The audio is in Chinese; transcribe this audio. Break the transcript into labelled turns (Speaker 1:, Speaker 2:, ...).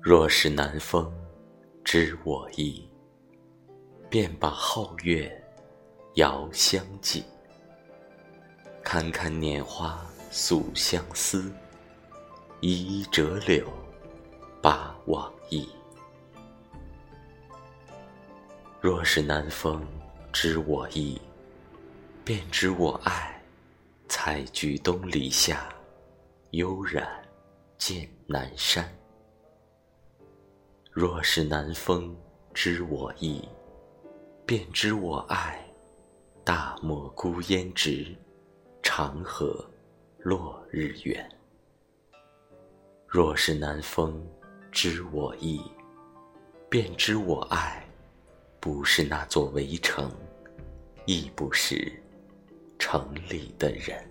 Speaker 1: 若是南风知我意，便把皓月遥相寄。堪堪年华诉相思，一一折柳把往忆。若是南风知我意，便知我爱采菊东篱下，悠然见南山。若是南风知我意，便知我爱大漠孤烟直，长河落日圆。若是南风知我意，便知我爱不是那座围城，亦不是城里的人。